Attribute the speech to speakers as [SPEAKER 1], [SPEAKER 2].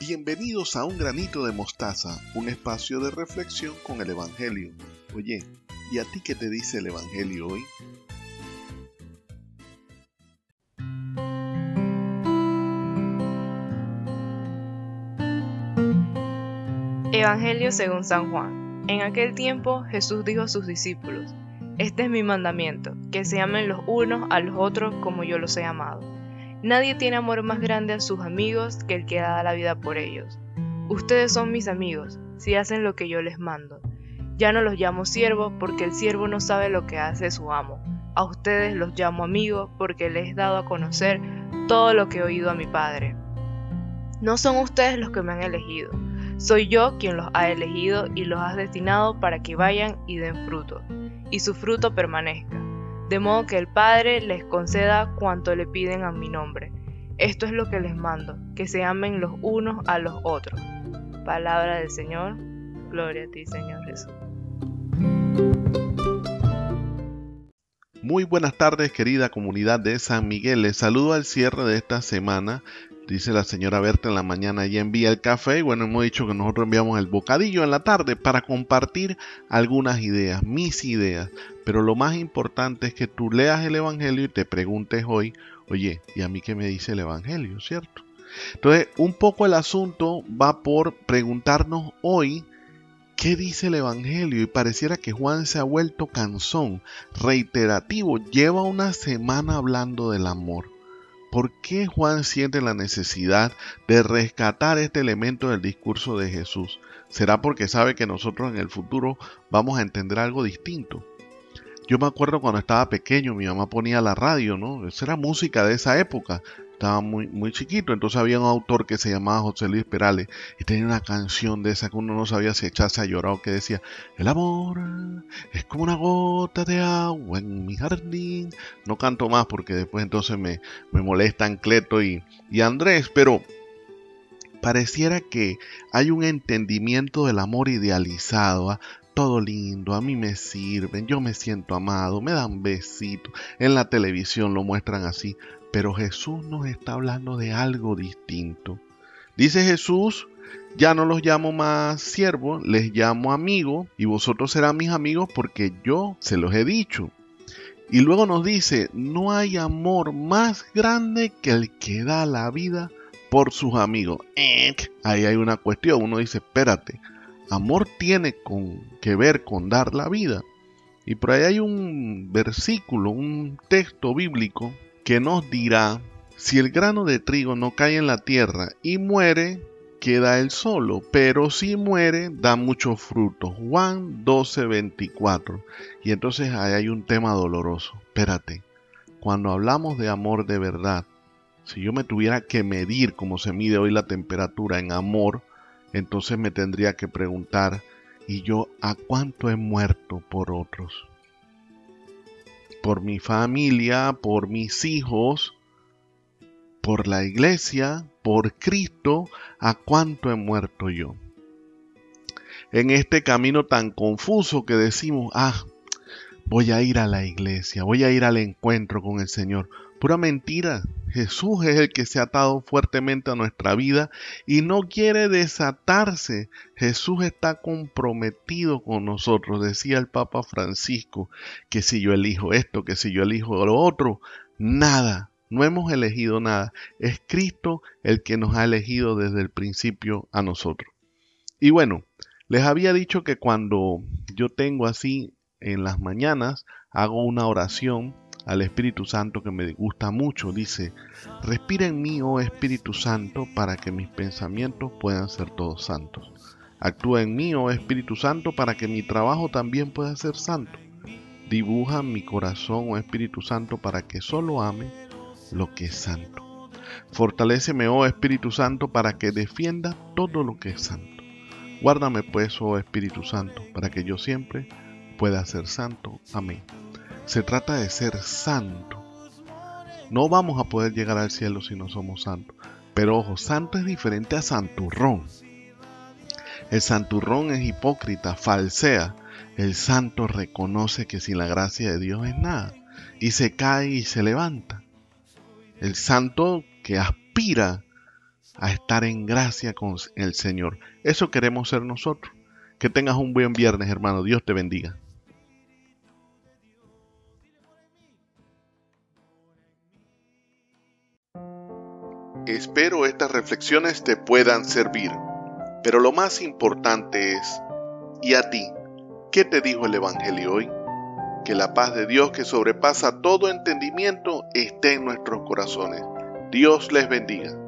[SPEAKER 1] Bienvenidos a Un Granito de Mostaza, un espacio de reflexión con el Evangelio. Oye, ¿y a ti qué te dice el Evangelio hoy?
[SPEAKER 2] Evangelio según San Juan. En aquel tiempo Jesús dijo a sus discípulos, Este es mi mandamiento, que se amen los unos a los otros como yo los he amado. Nadie tiene amor más grande a sus amigos que el que da la vida por ellos. Ustedes son mis amigos, si hacen lo que yo les mando. Ya no los llamo siervos porque el siervo no sabe lo que hace su amo. A ustedes los llamo amigos porque les he dado a conocer todo lo que he oído a mi Padre. No son ustedes los que me han elegido, soy yo quien los ha elegido y los ha destinado para que vayan y den fruto, y su fruto permanezca de modo que el Padre les conceda cuanto le piden a mi nombre. Esto es lo que les mando, que se amen los unos a los otros. Palabra del Señor, gloria a ti Señor Jesús.
[SPEAKER 1] Muy buenas tardes querida comunidad de San Miguel, les saludo al cierre de esta semana dice la señora Berta en la mañana y envía el café bueno hemos dicho que nosotros enviamos el bocadillo en la tarde para compartir algunas ideas mis ideas pero lo más importante es que tú leas el evangelio y te preguntes hoy oye y a mí qué me dice el evangelio cierto entonces un poco el asunto va por preguntarnos hoy ¿Qué dice el Evangelio? Y pareciera que Juan se ha vuelto cansón, reiterativo, lleva una semana hablando del amor. ¿Por qué Juan siente la necesidad de rescatar este elemento del discurso de Jesús? ¿Será porque sabe que nosotros en el futuro vamos a entender algo distinto? Yo me acuerdo cuando estaba pequeño, mi mamá ponía la radio, ¿no? Esa era música de esa época estaba muy, muy chiquito, entonces había un autor que se llamaba José Luis Perales y tenía una canción de esa que uno no sabía si echarse a llorar que decía, el amor es como una gota de agua en mi jardín. No canto más porque después entonces me, me molestan Cleto y, y Andrés, pero pareciera que hay un entendimiento del amor idealizado, ¿ah? todo lindo, a mí me sirven, yo me siento amado, me dan besitos, en la televisión lo muestran así, pero Jesús nos está hablando de algo distinto. Dice Jesús, ya no los llamo más siervos, les llamo amigos, y vosotros serán mis amigos porque yo se los he dicho. Y luego nos dice, no hay amor más grande que el que da la vida por sus amigos. Ahí hay una cuestión, uno dice, espérate, amor tiene con, que ver con dar la vida. Y por ahí hay un versículo, un texto bíblico que nos dirá, si el grano de trigo no cae en la tierra y muere, queda él solo, pero si muere, da muchos frutos. Juan 12:24. Y entonces ahí hay un tema doloroso. Espérate, cuando hablamos de amor de verdad, si yo me tuviera que medir como se mide hoy la temperatura en amor, entonces me tendría que preguntar, ¿y yo a cuánto he muerto por otros? Por mi familia, por mis hijos, por la iglesia, por Cristo, a cuánto he muerto yo. En este camino tan confuso que decimos, ah, voy a ir a la iglesia, voy a ir al encuentro con el Señor. Pura mentira. Jesús es el que se ha atado fuertemente a nuestra vida y no quiere desatarse. Jesús está comprometido con nosotros. Decía el Papa Francisco que si yo elijo esto, que si yo elijo lo otro, nada. No hemos elegido nada. Es Cristo el que nos ha elegido desde el principio a nosotros. Y bueno, les había dicho que cuando yo tengo así en las mañanas, hago una oración al Espíritu Santo que me gusta mucho. Dice, respira en mí, oh Espíritu Santo, para que mis pensamientos puedan ser todos santos. Actúa en mí, oh Espíritu Santo, para que mi trabajo también pueda ser santo. Dibuja mi corazón, oh Espíritu Santo, para que solo ame lo que es santo. Fortaléceme, oh Espíritu Santo, para que defienda todo lo que es santo. Guárdame pues, oh Espíritu Santo, para que yo siempre pueda ser santo. Amén. Se trata de ser santo. No vamos a poder llegar al cielo si no somos santos. Pero ojo, santo es diferente a santurrón. El santurrón es hipócrita, falsea. El santo reconoce que sin la gracia de Dios es nada. Y se cae y se levanta. El santo que aspira a estar en gracia con el Señor. Eso queremos ser nosotros. Que tengas un buen viernes, hermano. Dios te bendiga. Espero estas reflexiones te puedan servir. Pero lo más importante es, ¿y a ti? ¿Qué te dijo el Evangelio hoy? Que la paz de Dios que sobrepasa todo entendimiento esté en nuestros corazones. Dios les bendiga.